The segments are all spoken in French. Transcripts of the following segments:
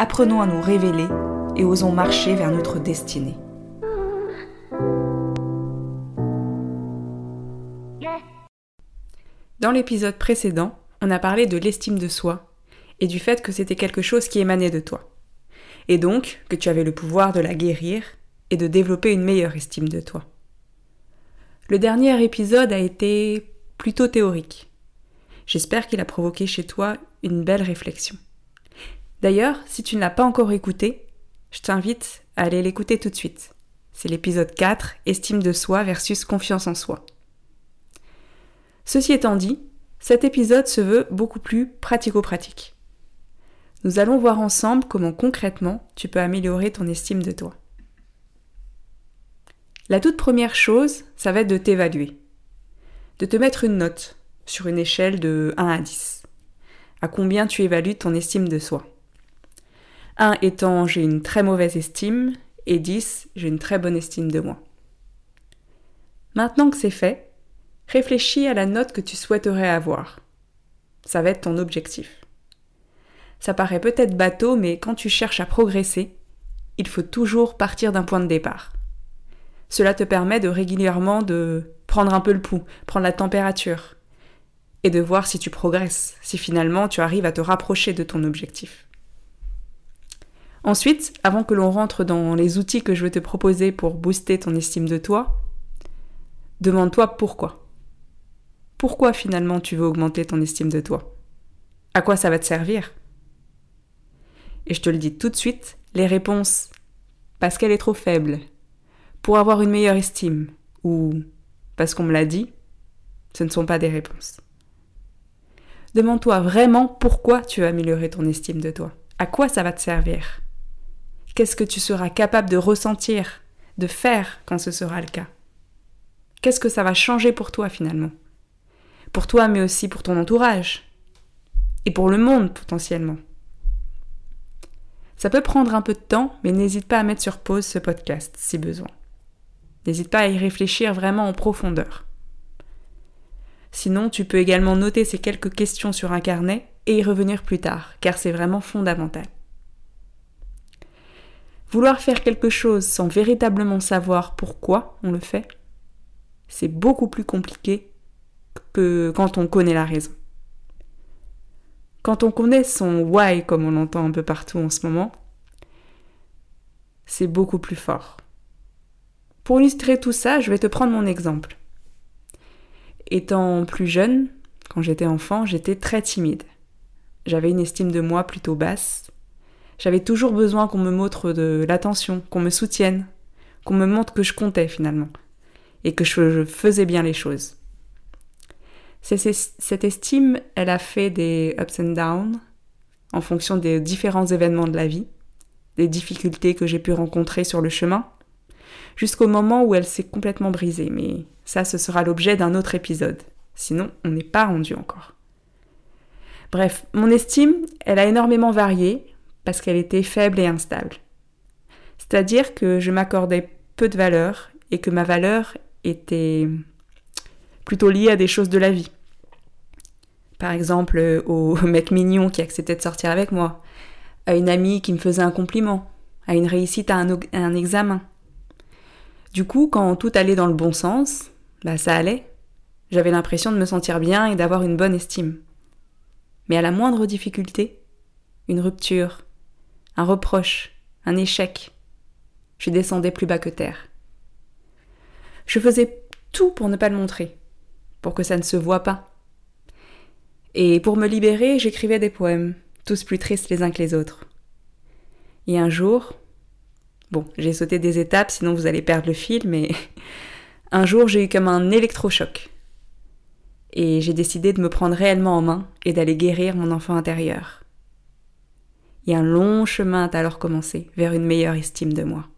Apprenons à nous révéler et osons marcher vers notre destinée. Dans l'épisode précédent, on a parlé de l'estime de soi et du fait que c'était quelque chose qui émanait de toi. Et donc que tu avais le pouvoir de la guérir et de développer une meilleure estime de toi. Le dernier épisode a été plutôt théorique. J'espère qu'il a provoqué chez toi une belle réflexion. D'ailleurs, si tu ne l'as pas encore écouté, je t'invite à aller l'écouter tout de suite. C'est l'épisode 4, Estime de soi versus confiance en soi. Ceci étant dit, cet épisode se veut beaucoup plus pratico-pratique. Nous allons voir ensemble comment concrètement tu peux améliorer ton estime de toi. La toute première chose, ça va être de t'évaluer. De te mettre une note sur une échelle de 1 à 10. À combien tu évalues ton estime de soi? 1 étant j'ai une très mauvaise estime et 10 j'ai une très bonne estime de moi. Maintenant que c'est fait, réfléchis à la note que tu souhaiterais avoir. Ça va être ton objectif. Ça paraît peut-être bateau, mais quand tu cherches à progresser, il faut toujours partir d'un point de départ. Cela te permet de régulièrement de prendre un peu le pouls, prendre la température, et de voir si tu progresses, si finalement tu arrives à te rapprocher de ton objectif. Ensuite, avant que l'on rentre dans les outils que je vais te proposer pour booster ton estime de toi, demande-toi pourquoi. Pourquoi finalement tu veux augmenter ton estime de toi? À quoi ça va te servir? Et je te le dis tout de suite, les réponses parce qu'elle est trop faible, pour avoir une meilleure estime, ou parce qu'on me l'a dit, ce ne sont pas des réponses. Demande-toi vraiment pourquoi tu veux améliorer ton estime de toi. À quoi ça va te servir? Qu'est-ce que tu seras capable de ressentir, de faire quand ce sera le cas? Qu'est-ce que ça va changer pour toi finalement? Pour toi, mais aussi pour ton entourage. Et pour le monde potentiellement. Ça peut prendre un peu de temps, mais n'hésite pas à mettre sur pause ce podcast si besoin. N'hésite pas à y réfléchir vraiment en profondeur. Sinon, tu peux également noter ces quelques questions sur un carnet et y revenir plus tard, car c'est vraiment fondamental. Vouloir faire quelque chose sans véritablement savoir pourquoi on le fait, c'est beaucoup plus compliqué que quand on connaît la raison. Quand on connaît son why, comme on l'entend un peu partout en ce moment, c'est beaucoup plus fort. Pour illustrer tout ça, je vais te prendre mon exemple. Étant plus jeune, quand j'étais enfant, j'étais très timide. J'avais une estime de moi plutôt basse j'avais toujours besoin qu'on me montre de l'attention, qu'on me soutienne, qu'on me montre que je comptais finalement, et que je faisais bien les choses. Cette estime, elle a fait des ups and downs en fonction des différents événements de la vie, des difficultés que j'ai pu rencontrer sur le chemin, jusqu'au moment où elle s'est complètement brisée. Mais ça, ce sera l'objet d'un autre épisode. Sinon, on n'est pas rendu encore. Bref, mon estime, elle a énormément varié parce qu'elle était faible et instable. C'est-à-dire que je m'accordais peu de valeur et que ma valeur était plutôt liée à des choses de la vie. Par exemple, au mec mignon qui acceptait de sortir avec moi, à une amie qui me faisait un compliment, à une réussite à un, examen. Du coup, quand tout allait dans le bon sens, bah ça allait. J'avais l'impression de me sentir bien et d'avoir une bonne estime. Mais à la moindre difficulté, une rupture, un reproche, un échec. Je descendais plus bas que terre. Je faisais tout pour ne pas le montrer, pour que ça ne se voie pas. Et pour me libérer, j'écrivais des poèmes, tous plus tristes les uns que les autres. Et un jour, bon, j'ai sauté des étapes, sinon vous allez perdre le fil, mais un jour j'ai eu comme un électrochoc. Et j'ai décidé de me prendre réellement en main et d'aller guérir mon enfant intérieur. Et un long chemin a alors commencé vers une meilleure estime de moi.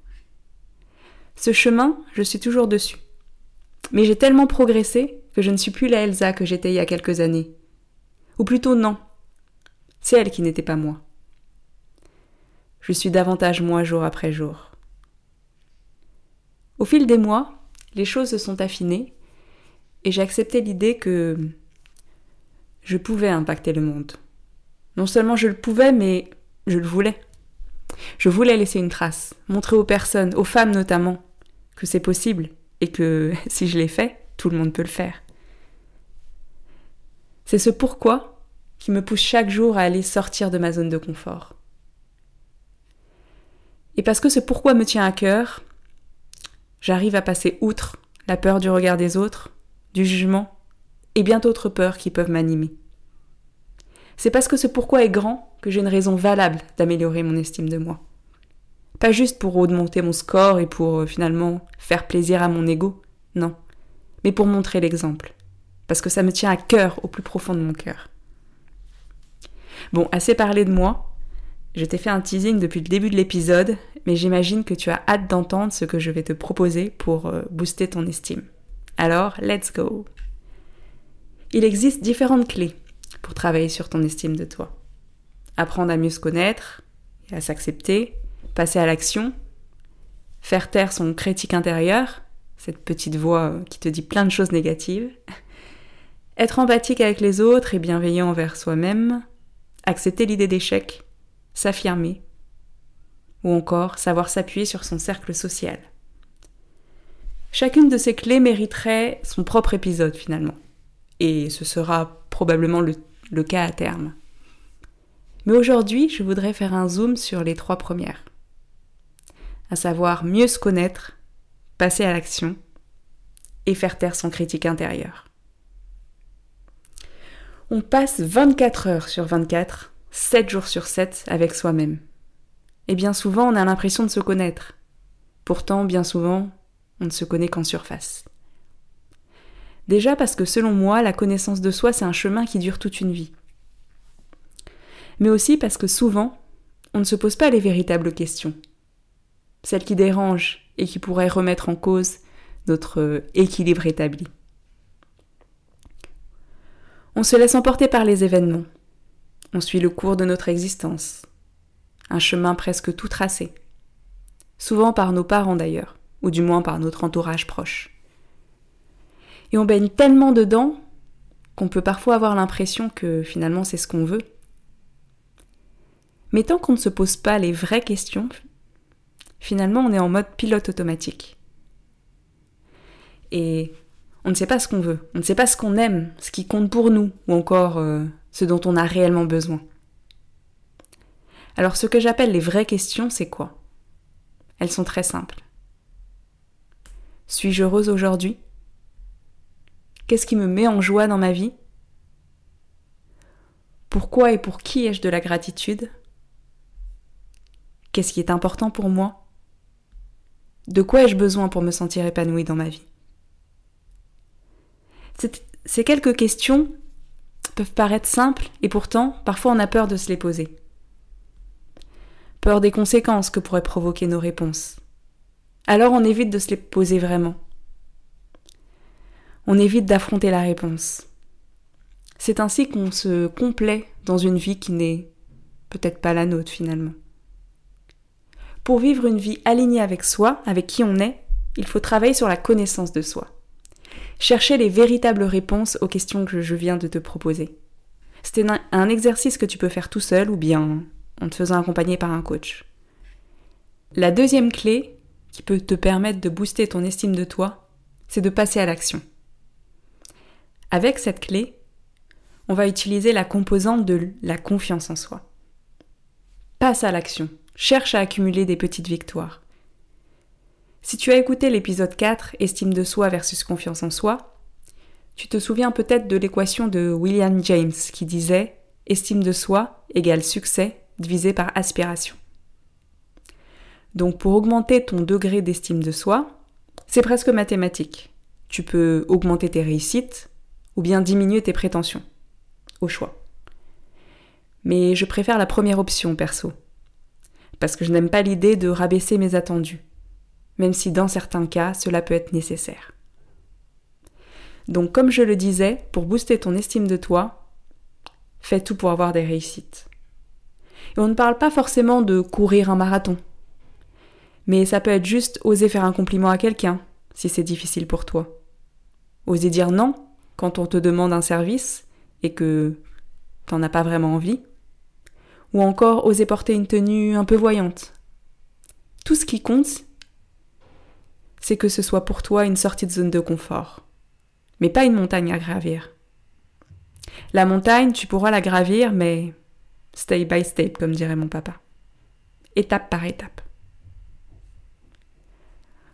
Ce chemin, je suis toujours dessus. Mais j'ai tellement progressé que je ne suis plus la Elsa que j'étais il y a quelques années. Ou plutôt non. C'est elle qui n'était pas moi. Je suis davantage moi jour après jour. Au fil des mois, les choses se sont affinées et j'ai accepté l'idée que je pouvais impacter le monde. Non seulement je le pouvais, mais je le voulais. Je voulais laisser une trace, montrer aux personnes, aux femmes notamment, que c'est possible et que si je l'ai fait, tout le monde peut le faire. C'est ce pourquoi qui me pousse chaque jour à aller sortir de ma zone de confort. Et parce que ce pourquoi me tient à cœur, j'arrive à passer outre la peur du regard des autres, du jugement et bien d'autres peurs qui peuvent m'animer. C'est parce que ce pourquoi est grand que j'ai une raison valable d'améliorer mon estime de moi. Pas juste pour augmenter mon score et pour euh, finalement faire plaisir à mon ego, non, mais pour montrer l'exemple, parce que ça me tient à cœur au plus profond de mon cœur. Bon, assez parlé de moi. Je t'ai fait un teasing depuis le début de l'épisode, mais j'imagine que tu as hâte d'entendre ce que je vais te proposer pour euh, booster ton estime. Alors, let's go Il existe différentes clés travailler sur ton estime de toi. Apprendre à mieux se connaître et à s'accepter, passer à l'action, faire taire son critique intérieur, cette petite voix qui te dit plein de choses négatives, être empathique avec les autres et bienveillant envers soi-même, accepter l'idée d'échec, s'affirmer, ou encore savoir s'appuyer sur son cercle social. Chacune de ces clés mériterait son propre épisode finalement, et ce sera probablement le, le cas à terme. Mais aujourd'hui, je voudrais faire un zoom sur les trois premières, à savoir mieux se connaître, passer à l'action et faire taire son critique intérieur. On passe 24 heures sur 24, 7 jours sur 7 avec soi-même. Et bien souvent, on a l'impression de se connaître. Pourtant, bien souvent, on ne se connaît qu'en surface. Déjà parce que selon moi, la connaissance de soi, c'est un chemin qui dure toute une vie. Mais aussi parce que souvent, on ne se pose pas les véritables questions. Celles qui dérangent et qui pourraient remettre en cause notre équilibre établi. On se laisse emporter par les événements. On suit le cours de notre existence un chemin presque tout tracé, souvent par nos parents d'ailleurs, ou du moins par notre entourage proche. Et on baigne tellement dedans qu'on peut parfois avoir l'impression que finalement c'est ce qu'on veut. Mais tant qu'on ne se pose pas les vraies questions, finalement on est en mode pilote automatique. Et on ne sait pas ce qu'on veut, on ne sait pas ce qu'on aime, ce qui compte pour nous, ou encore euh, ce dont on a réellement besoin. Alors ce que j'appelle les vraies questions, c'est quoi? Elles sont très simples. Suis-je heureuse aujourd'hui? Qu'est-ce qui me met en joie dans ma vie? Pourquoi et pour qui ai-je de la gratitude? Qu'est-ce qui est important pour moi? De quoi ai-je besoin pour me sentir épanouie dans ma vie? Ces quelques questions peuvent paraître simples et pourtant parfois on a peur de se les poser. Peur des conséquences que pourraient provoquer nos réponses. Alors on évite de se les poser vraiment. On évite d'affronter la réponse. C'est ainsi qu'on se complaît dans une vie qui n'est peut-être pas la nôtre finalement. Pour vivre une vie alignée avec soi, avec qui on est, il faut travailler sur la connaissance de soi. Chercher les véritables réponses aux questions que je viens de te proposer. C'est un exercice que tu peux faire tout seul ou bien en te faisant accompagner par un coach. La deuxième clé qui peut te permettre de booster ton estime de toi, c'est de passer à l'action. Avec cette clé, on va utiliser la composante de la confiance en soi. Passe à l'action, cherche à accumuler des petites victoires. Si tu as écouté l'épisode 4, Estime de soi versus confiance en soi, tu te souviens peut-être de l'équation de William James qui disait Estime de soi égale succès divisé par aspiration. Donc pour augmenter ton degré d'estime de soi, c'est presque mathématique. Tu peux augmenter tes réussites ou bien diminuer tes prétentions. Au choix. Mais je préfère la première option perso. parce que je n'aime pas l'idée de rabaisser mes attendus, même si dans certains cas cela peut être nécessaire. Donc comme je le disais, pour booster ton estime de toi, fais tout pour avoir des réussites. Et on ne parle pas forcément de courir un marathon, mais ça peut être juste oser faire un compliment à quelqu'un, si c'est difficile pour toi. Oser dire non quand on te demande un service et que t'en as pas vraiment envie. Ou encore oser porter une tenue un peu voyante. Tout ce qui compte, c'est que ce soit pour toi une sortie de zone de confort. Mais pas une montagne à gravir. La montagne, tu pourras la gravir, mais step by step, comme dirait mon papa. Étape par étape.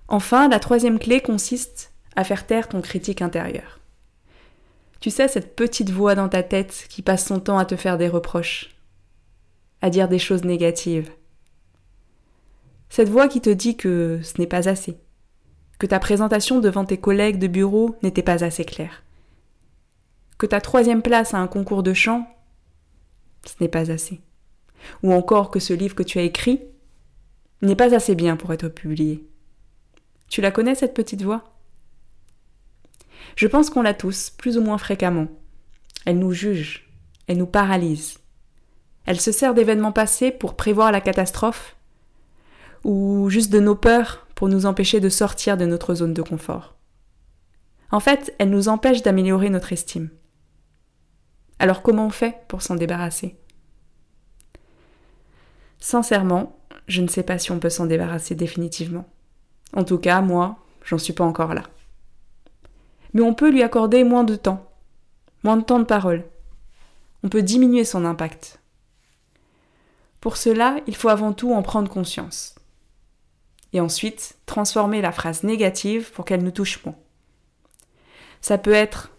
Enfin, la troisième clé consiste à faire taire ton critique intérieur. Tu sais, cette petite voix dans ta tête qui passe son temps à te faire des reproches, à dire des choses négatives. Cette voix qui te dit que ce n'est pas assez, que ta présentation devant tes collègues de bureau n'était pas assez claire, que ta troisième place à un concours de chant, ce n'est pas assez, ou encore que ce livre que tu as écrit n'est pas assez bien pour être publié. Tu la connais, cette petite voix? Je pense qu'on l'a tous, plus ou moins fréquemment. Elle nous juge, elle nous paralyse. Elle se sert d'événements passés pour prévoir la catastrophe, ou juste de nos peurs pour nous empêcher de sortir de notre zone de confort. En fait, elle nous empêche d'améliorer notre estime. Alors comment on fait pour s'en débarrasser? Sincèrement, je ne sais pas si on peut s'en débarrasser définitivement. En tout cas, moi, j'en suis pas encore là. Mais on peut lui accorder moins de temps, moins de temps de parole. On peut diminuer son impact. Pour cela, il faut avant tout en prendre conscience. Et ensuite, transformer la phrase négative pour qu'elle nous touche moins. Ça peut être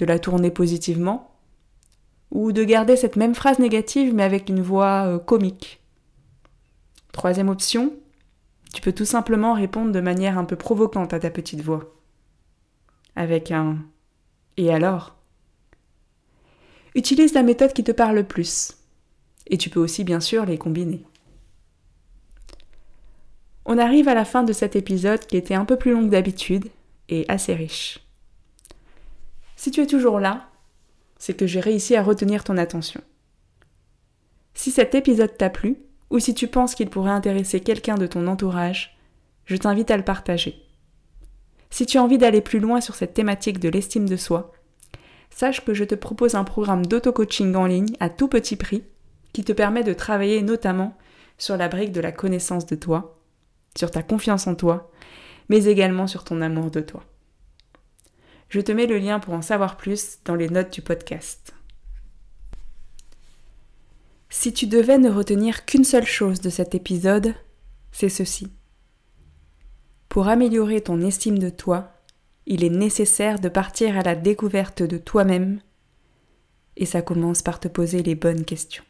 de la tourner positivement, ou de garder cette même phrase négative mais avec une voix euh, comique. Troisième option, tu peux tout simplement répondre de manière un peu provocante à ta petite voix. Avec un Et alors Utilise la méthode qui te parle le plus. Et tu peux aussi bien sûr les combiner. On arrive à la fin de cet épisode qui était un peu plus long que d'habitude et assez riche. Si tu es toujours là, c'est que j'ai réussi à retenir ton attention. Si cet épisode t'a plu, ou si tu penses qu'il pourrait intéresser quelqu'un de ton entourage, je t'invite à le partager. Si tu as envie d'aller plus loin sur cette thématique de l'estime de soi, sache que je te propose un programme d'auto-coaching en ligne à tout petit prix qui te permet de travailler notamment sur la brique de la connaissance de toi, sur ta confiance en toi, mais également sur ton amour de toi. Je te mets le lien pour en savoir plus dans les notes du podcast. Si tu devais ne retenir qu'une seule chose de cet épisode, c'est ceci. Pour améliorer ton estime de toi, il est nécessaire de partir à la découverte de toi-même, et ça commence par te poser les bonnes questions.